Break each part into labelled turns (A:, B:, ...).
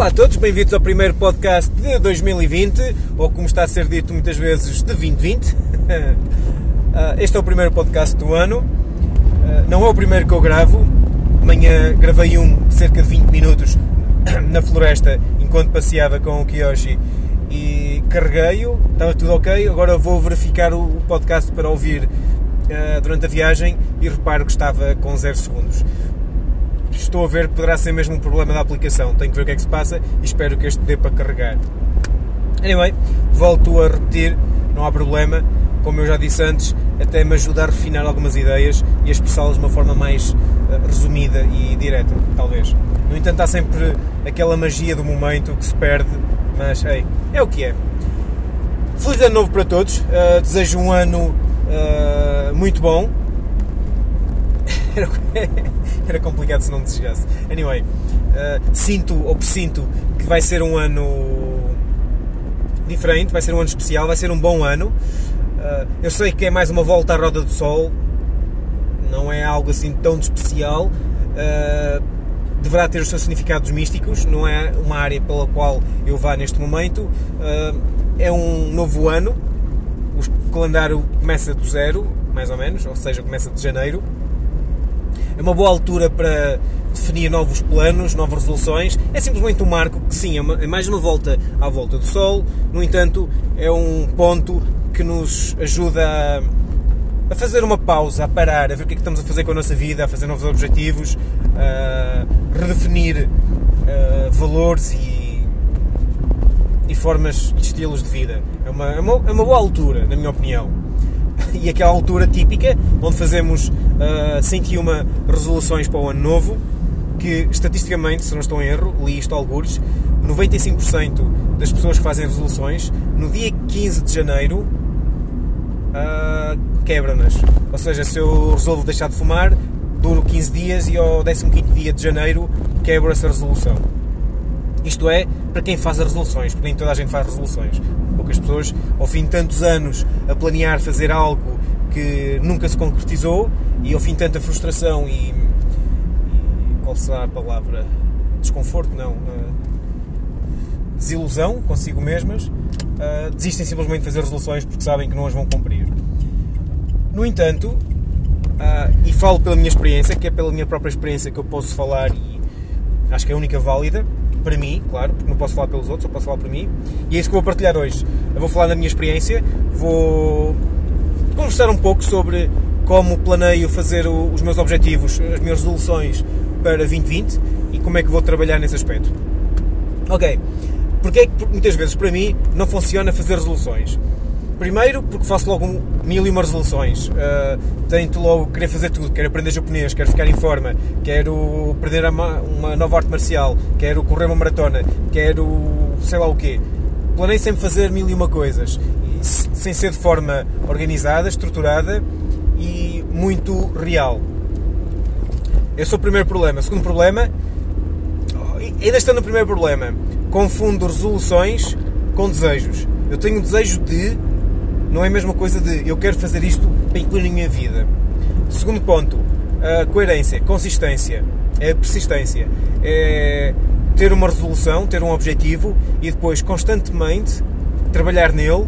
A: Olá a todos, bem-vindos ao primeiro podcast de 2020, ou como está a ser dito muitas vezes, de 2020. Ah, este é o primeiro podcast do ano, ah, não é o primeiro que eu gravo. Amanhã gravei um de cerca de 20 minutos na floresta enquanto passeava com o Kiyoshi e carreguei-o, estava tudo ok. Agora vou verificar o podcast para ouvir ah, durante a viagem e reparo que estava com 0 segundos estou a ver que poderá ser mesmo um problema da aplicação. Tenho que ver o que é que se passa e espero que este dê para carregar. Anyway, volto a repetir, não há problema. Como eu já disse antes, até me ajuda a refinar algumas ideias e a expressá-las de uma forma mais uh, resumida e direta, talvez. No entanto, há sempre aquela magia do momento que se perde, mas hey, é o que é. Feliz ano novo para todos, uh, desejo um ano uh, muito bom, era complicado se não desejasse. Anyway, uh, sinto ou presinto que vai ser um ano diferente, vai ser um ano especial, vai ser um bom ano. Uh, eu sei que é mais uma volta à roda do sol, não é algo assim tão especial. Uh, deverá ter os seus significados místicos, não é uma área pela qual eu vá neste momento. é um novo ano, o calendário começa do zero, mais ou menos, ou seja, começa de janeiro é uma boa altura para definir novos planos, novas resoluções. É simplesmente um marco que, sim, é, uma, é mais uma volta à volta do Sol, no entanto, é um ponto que nos ajuda a, a fazer uma pausa, a parar, a ver o que é que estamos a fazer com a nossa vida, a fazer novos objetivos, a redefinir uh, valores e, e formas e estilos de vida. É uma, é uma, é uma boa altura, na minha opinião e aquela altura típica onde fazemos uh, ah, 101 resoluções para o ano novo, que estatisticamente, se não estou em erro, li isto algures, 95% das pessoas que fazem resoluções, no dia 15 de janeiro, uh, quebram-nas. Ou seja, se eu resolvo deixar de fumar, duro 15 dias e ao 15 dia de janeiro quebro essa resolução. Isto é, para quem faz as resoluções, porque nem toda a gente faz resoluções. Poucas pessoas, ao fim de tantos anos a planear fazer algo que nunca se concretizou e ao fim de tanta frustração e, e qual será a palavra? Desconforto? Não. Uh, desilusão consigo mesmas, uh, desistem simplesmente de fazer resoluções porque sabem que não as vão cumprir. No entanto, uh, e falo pela minha experiência, que é pela minha própria experiência que eu posso falar e acho que é a única válida, para mim, claro, porque não posso falar pelos outros, só posso falar para mim. E é isso que vou partilhar hoje. Eu vou falar da minha experiência, vou conversar um pouco sobre como planeio fazer os meus objetivos, as minhas resoluções para 2020 e como é que vou trabalhar nesse aspecto. Ok, porque é que muitas vezes para mim não funciona fazer resoluções? Primeiro, porque faço logo mil e uma resoluções. Uh, tento logo querer fazer tudo. Quero aprender japonês, quero ficar em forma, quero aprender uma nova arte marcial, quero correr uma maratona, quero sei lá o quê. Planei sempre fazer mil e uma coisas, sem ser de forma organizada, estruturada e muito real. Esse é o primeiro problema. O segundo problema, ainda estando no primeiro problema, confundo resoluções com desejos. Eu tenho o desejo de não é a mesma coisa de eu quero fazer isto para incluir na minha vida. Segundo ponto, a coerência, consistência, é a persistência. É ter uma resolução, ter um objetivo e depois constantemente trabalhar nele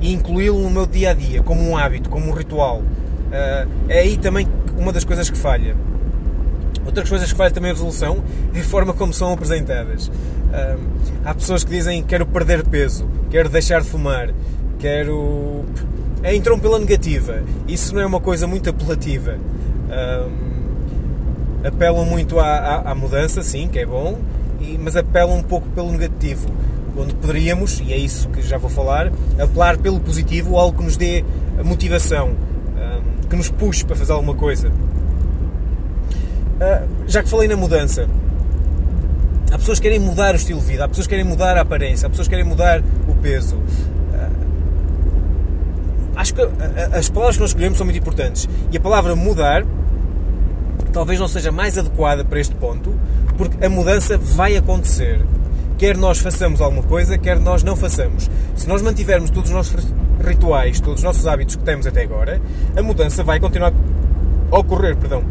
A: e incluí-lo no meu dia a dia, como um hábito, como um ritual. Ah, é aí também uma das coisas que falha. Outras coisas que falha também a resolução é a forma como são apresentadas. Ah, há pessoas que dizem quero perder peso, quero deixar de fumar, quero. É, entram pela negativa. Isso não é uma coisa muito apelativa. Um, apelam muito à, à, à, mudança, sim, que é bom, e, mas apelam um pouco pelo negativo. Onde poderíamos, e é isso que já vou falar, apelar pelo positivo, algo que nos dê motivação, um, que nos puxe para fazer alguma coisa. Uh, já que falei na mudança, há pessoas que querem mudar o estilo de vida, há pessoas que querem mudar a aparência, há pessoas que querem mudar o peso acho que as palavras que nós escolhemos são muito importantes. E a palavra mudar talvez não seja mais adequada para este ponto, porque a mudança vai acontecer. Quer nós façamos alguma coisa, quer nós não façamos. Se nós mantivermos todos os nossos rituais, todos os nossos hábitos que temos até agora, a mudança vai continuar a ocorrer, perdão.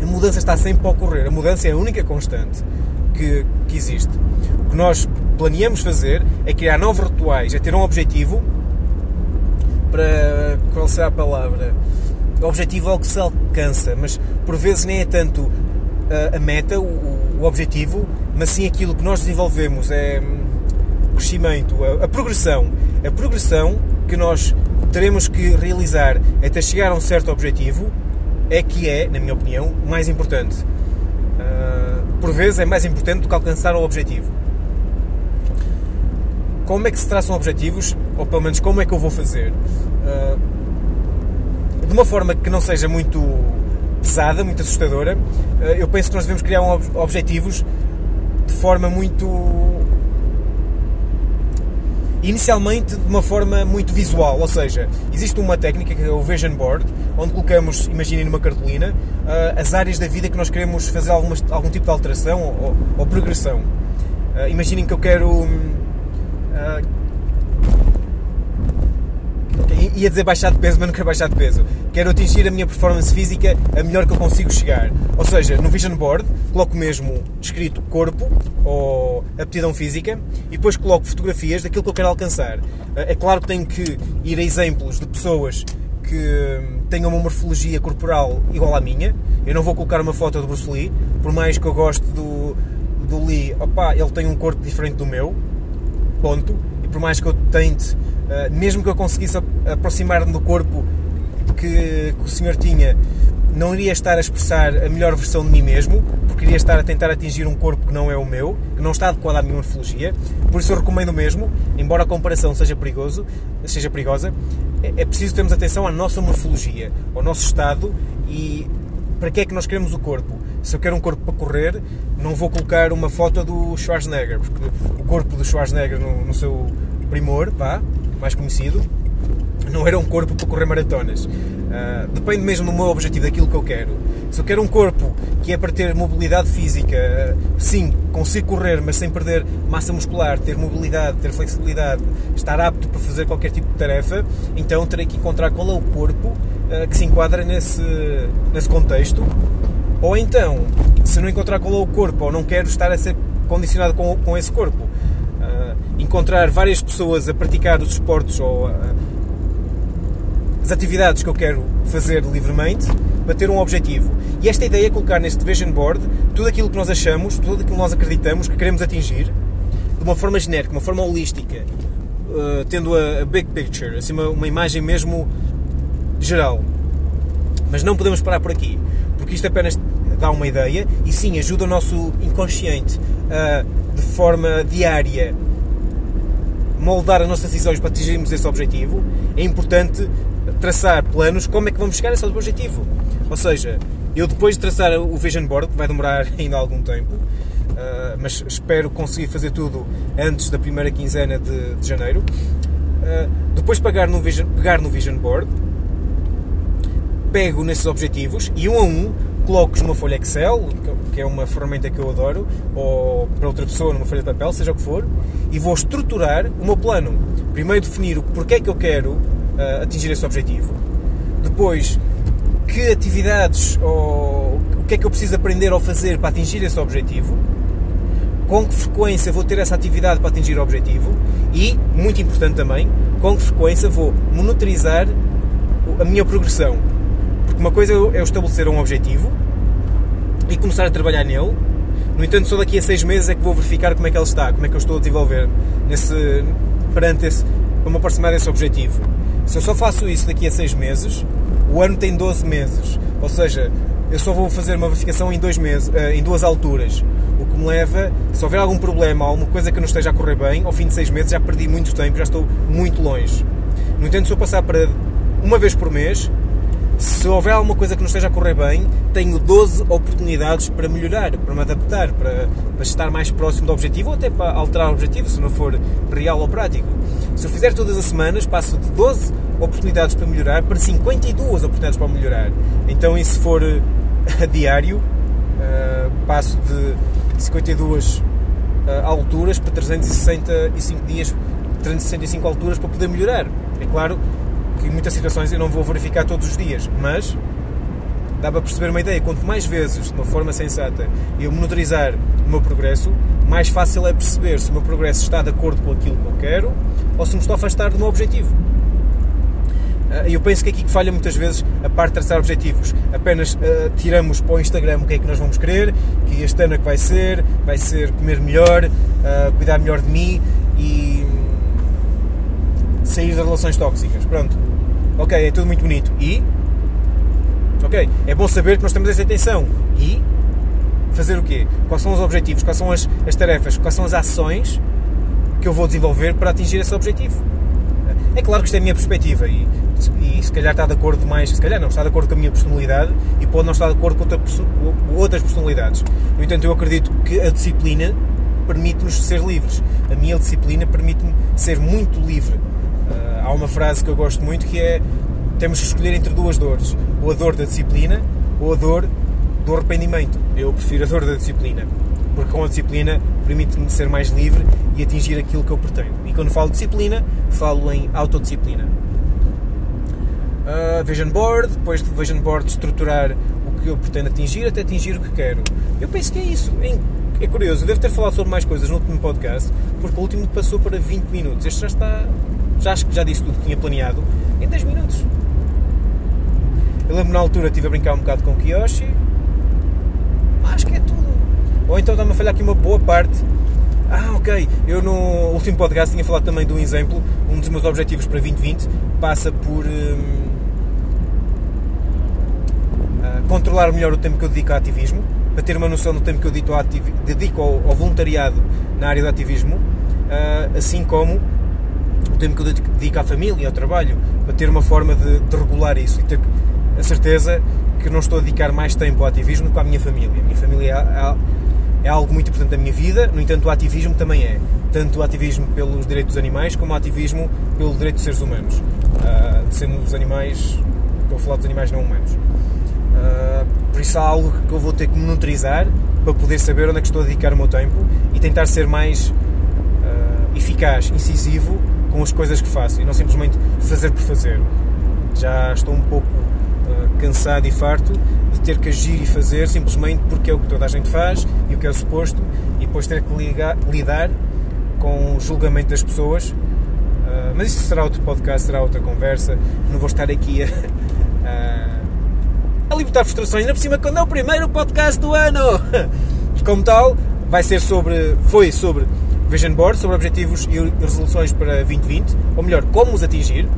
A: A a mudança está sempre a ocorrer. A mudança é a única constante que, que existe. O que nós planeamos fazer é criar novos rituais, é ter um objetivo para. qual será a palavra? O objetivo é o que se alcança, mas por vezes nem é tanto a, a meta, o, o, objetivo, mas sim aquilo que nós desenvolvemos, é o crescimento, a, a progressão. A progressão que nós teremos que realizar até chegar a um certo objetivo é que é, na minha opinião, mais importante. Uh, por vezes é mais importante do que alcançar o objetivo. Como é que se traçam objetivos? Ou pelo menos como é que eu vou fazer? Uh, de uma forma que não seja muito pesada, muito assustadora, uh, eu penso que nós devemos criar objetivos de forma muito inicialmente de uma forma muito visual, ou seja, existe uma técnica que é o Vision Board, onde colocamos, imaginem numa cartolina, uh, as áreas da vida que nós queremos fazer algumas, algum tipo de alteração ou, ou progressão. Imaginem que eu quero. Ia dizer baixar de peso, mas não quero baixar de peso. Quero atingir a minha performance física a melhor que eu consigo chegar. Ou seja, no Vision Board coloco mesmo escrito corpo ou aptidão física e depois coloco fotografias daquilo que eu quero alcançar. É claro que tenho que ir a exemplos de pessoas que tenham uma morfologia corporal igual à minha. Eu não vou colocar uma foto de Bruce Lee, por mais que eu goste do, do Lee, opá, ele tem um corpo diferente do meu, ponto. E por mais que eu tente mesmo que eu conseguisse aproximar-me do corpo que, que, o senhor tinha, não iria estar a expressar a melhor versão de mim mesmo, porque iria estar a tentar atingir um corpo que não é o meu, que não está adequado à minha morfologia. Por isso eu recomendo mesmo, embora a comparação seja, perigoso, seja perigosa, é, é preciso termos atenção à nossa morfologia, ao nosso estado e para que é que nós queremos o corpo. Se eu quero um corpo para correr, não vou colocar uma foto do Schwarzenegger, porque o corpo do Schwarzenegger no, no seu primor, pá, mais conhecido, não era um corpo para correr maratonas. Uh, depende mesmo do meu objetivo, daquilo que eu quero. Se eu quero um corpo que é para ter mobilidade física, uh, sim, consigo correr, mas sem perder massa muscular, ter mobilidade, ter flexibilidade, estar apto para fazer qualquer tipo de tarefa, então terei que encontrar qual é o corpo uh, que se enquadra nesse, nesse contexto. Ou então, se não encontrar qual é o corpo, ou não quero estar a ser condicionado com, com esse corpo, encontrar várias pessoas a praticar os esportes ou a, as atividades que eu quero fazer livremente para ter um objetivo. E esta ideia é colocar neste vision board tudo aquilo que nós achamos, tudo aquilo que nós acreditamos que queremos atingir de uma forma genérica, uma forma holística, uh, tendo a, a, big picture, assim, uma, uma imagem mesmo geral. Mas não podemos parar por aqui, porque isto apenas dá uma ideia e sim ajuda o nosso inconsciente a, de forma diária moldar as nossas decisões para atingirmos esse objetivo, é importante traçar planos como é que vamos chegar a esse objetivo. Ou seja, eu depois de traçar o Vision Board, que vai demorar ainda algum tempo, uh, mas espero conseguir fazer tudo antes da primeira quinzena de, de janeiro, uh, depois pegar no, Vision, pegar no Vision Board, pego nesses objetivos e um a um coloco numa folha Excel, que é uma ferramenta que eu adoro, ou para outra pessoa numa folha de papel, seja o que for, e vou estruturar o meu plano. Primeiro definir o porquê é que eu quero uh, atingir esse objetivo. Depois, que atividades ou o que é que eu preciso aprender ou fazer para atingir esse objetivo. Com que frequência vou ter essa atividade para atingir o objetivo e, muito importante também, com que frequência vou monitorizar a minha progressão porque uma coisa é eu estabelecer um objetivo e começar a trabalhar nele. No entanto, só daqui a seis meses é que vou verificar como é que ele está, como é que eu estou a desenvolver nesse, perante esse, para me aproximar desse objetivo. Se eu só faço isso daqui a seis meses, o ano tem 12 meses. Ou seja, eu só vou fazer uma verificação em, dois meses, eh, em duas alturas. O que me leva, se houver algum problema, alguma coisa que não esteja a correr bem, ao fim de seis meses já perdi muito tempo, já estou muito longe. No entanto, se eu passar para uma vez por mês, se houver alguma coisa que não esteja a correr bem, tenho 12 oportunidades para melhorar, para me adaptar, para, para estar mais próximo do objetivo ou até para alterar o objetivo, se não for real ou prático. Se eu fizer todas as semanas, passo de 12 oportunidades para melhorar para 52 oportunidades para melhorar. Então, e se for a diário, uh, passo de 52 uh, alturas para 365 dias, 365 alturas para poder melhorar. É claro que muitas situações eu não vou verificar todos os dias, mas dá para perceber uma ideia. Quanto mais vezes, de uma forma sensata, eu monitorizar o meu progresso, mais fácil é perceber se o meu progresso está de acordo com aquilo que eu quero ou se me estou a afastar do meu objetivo. Ah, eu penso que aqui que falha muitas vezes a parte de traçar objetivos. Apenas uh, tiramos para o Instagram o que é que nós vamos querer, que este ano é que vai ser, vai ser comer melhor, uh, cuidar melhor de mim e sair das relações tóxicas. Pronto. Ok, é tudo muito bonito. E? Ok, é bom saber que nós temos essa intenção. E? Fazer o quê? Quais são os objetivos? Quais são as, as tarefas? Quais são as ações que eu vou desenvolver para atingir esse objetivo? É claro que isto é a minha perspectiva e, e se calhar está de acordo mais, se calhar não, está de acordo com a minha personalidade e pode não estar de acordo com, outra, com outras personalidades. No entanto, eu acredito que a disciplina permite-nos ser livres. A minha disciplina permite-me ser muito livre. Há uma frase que eu gosto muito que é temos que escolher entre duas dores, ou a dor da disciplina ou a dor do arrependimento. Eu prefiro a dor da disciplina, porque com a disciplina permite-me ser mais livre e atingir aquilo que eu pretendo. E quando falo de disciplina, falo em autodisciplina. Uh, vision board, depois de vision board estruturar o que eu pretendo atingir até atingir o que quero. Eu penso que é isso. É curioso, eu devo ter falado sobre mais coisas no último podcast, porque o último passou para 20 minutos. Este já está. Já já disse tudo que tinha planeado em 10 minutos. Eu lembro na altura estive a brincar um bocado com o Kiyoshi. Acho que é tudo. Ou então dá-me a falhar aqui uma boa parte ah, ok. Eu no último podcast tinha falado também de um exemplo. Um dos meus objetivos para 2020 passa por hum, uh, controlar melhor o tempo que eu dedico ao ativismo, para ter uma noção do tempo que eu dedico ao, dedico ao, ao voluntariado na área do ativismo, uh, assim como o tempo que eu dedico à família ao trabalho, para ter uma forma de, de regular isso e ter a certeza que não estou a dedicar mais tempo ao ativismo do que à minha família. A minha família é, é é algo muito importante da minha vida, no entanto, o ativismo também é. Tanto o ativismo pelos direitos dos animais como o ativismo pelo direito dos seres humanos. Uh, sendo os animais, estou a falar dos animais não humanos. Uh, por isso há algo que eu vou ter que monitorizar para poder saber onde é que estou a dedicar o meu tempo e tentar ser mais uh, eficaz, incisivo com as coisas que faço e não simplesmente fazer por fazer. Já estou um pouco cansado e farto de ter que agir e fazer simplesmente porque é o que toda a gente faz e o que é o suposto e depois ter que ligar, lidar com o julgamento das pessoas. Uh, mas isso será outro podcast, será outra conversa. Não vou estar aqui a, a, a libertar frustrações, ainda por cima quando é o primeiro podcast do ano. Como tal, vai ser sobre, foi sobre Vision Board, sobre objetivos e resoluções para 2020, ou melhor, como os atingir.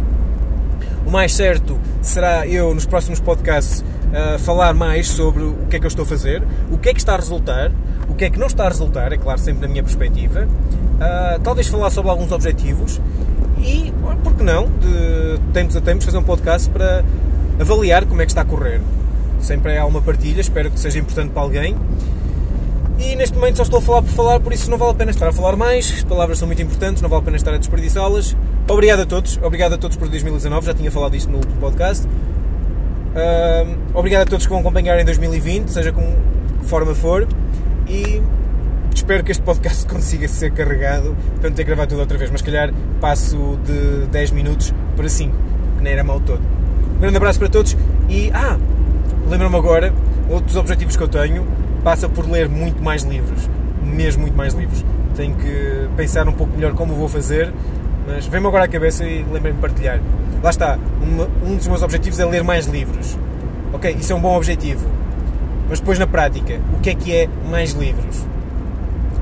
A: O mais certo será eu, nos próximos podcasts, uh, falar mais sobre o que é que eu estou a fazer, o que é que está a resultar, o que é que não está a resultar, é claro, sempre na minha perspectiva. Uh, talvez falar sobre alguns objetivos e, por que não, de tempos a tempos, fazer um podcast para avaliar como é que está a correr. Sempre há uma partilha, espero que seja importante para alguém. E neste momento só estou a falar por falar, por isso não vale a pena estar a falar mais. As palavras são muito importantes, não vale a pena estar a desperdiçá-las. Obrigado a todos, obrigado a todos por 2019, já tinha falado disto no último podcast. Uh, obrigado a todos que vão acompanhar em 2020, seja com que forma for. E espero que este podcast consiga ser carregado para não ter que gravar tudo outra vez. Mas, calhar, passo de 10 minutos para 5, que nem era mal todo. Um grande abraço para todos e, ah, lembro-me agora, outros objetivos que eu tenho passa por ler muito mais livros, mesmo muito mais livros. Tenho que pensar um pouco melhor como vou fazer mas vem-me agora à cabeça e lembrei-me de partilhar. Lá está, um, um dos meus objetivos é ler mais livros. Ok, isso é um bom objetivo. Mas depois na prática, o que é que é mais livros?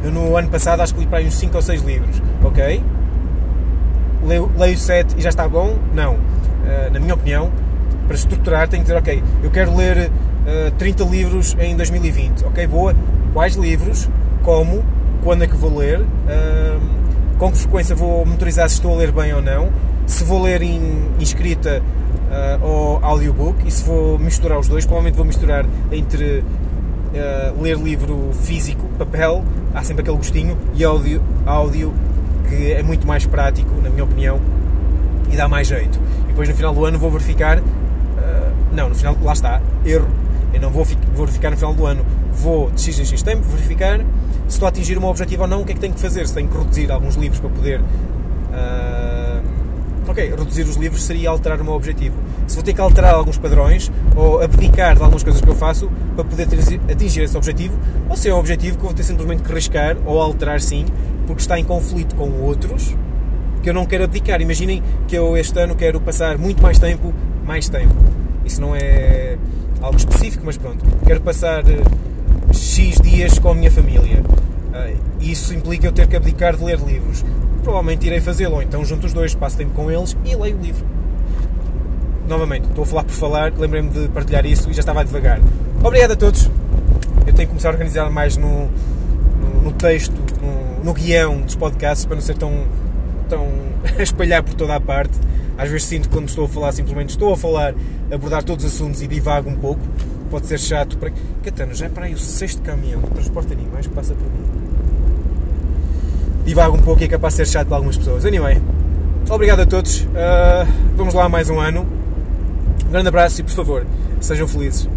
A: Eu no ano passado acho que li para aí uns 5 ou 6 livros, ok? Leio, leio 7 e já está bom? Não. Uh, na minha opinião, para estruturar tenho que dizer, ok, eu quero ler uh, 30 livros em 2020, ok? Boa. Quais livros? Como? Quando é que vou ler? Uh, com que frequência vou monitorizar se estou a ler bem ou não, se vou ler em, escrita uh, ou audiobook e se vou misturar os dois, provavelmente vou misturar entre uh, ler livro físico, papel, há sempre aquele gostinho, e áudio, áudio que é muito mais prático, na minha opinião, e dá mais jeito. E depois no final do ano vou verificar, uh, não, no final, lá está, erro, eu não vou verificar no final do ano, vou de x em x tempo verificar se estou a atingir o meu objetivo ou não, o que é que tenho que fazer? Se tenho que reduzir alguns livros para poder. Uh, ok, reduzir os livros seria alterar o meu objetivo. Se vou ter que alterar alguns padrões ou abdicar de algumas coisas que eu faço para poder atingir esse objetivo, ou se é um objetivo que eu vou ter simplesmente que riscar ou alterar sim, porque está em conflito com outros que eu não quero abdicar. Imaginem que eu este ano quero passar muito mais tempo, mais tempo. Isso não é algo específico, mas pronto. Quero passar eh, X dias com a minha família. Uh, isso implica eu ter que abdicar de ler livros. Provavelmente irei fazê-lo, então junto os dois, passo tempo com eles e leio o livro. Novamente, estou a falar por falar, lembrei-me de partilhar isso e já estava devagar. Obrigado a todos. Eu tenho que começar a organizar mais no, no, no texto, no, no guião dos podcasts para não ser tão, tão a espalhar por toda a parte. Às vezes sinto que quando estou a falar, simplesmente estou a falar, abordar todos os assuntos e divago um pouco. Pode ser chato para. Catano, já é para aí o sexto caminhão de transporte de animais que passa por mim. Divago um pouco e é capaz de ser chato para algumas pessoas. Anyway, obrigado a todos. Uh, vamos lá mais um ano. Um grande abraço e, por favor, sejam felizes.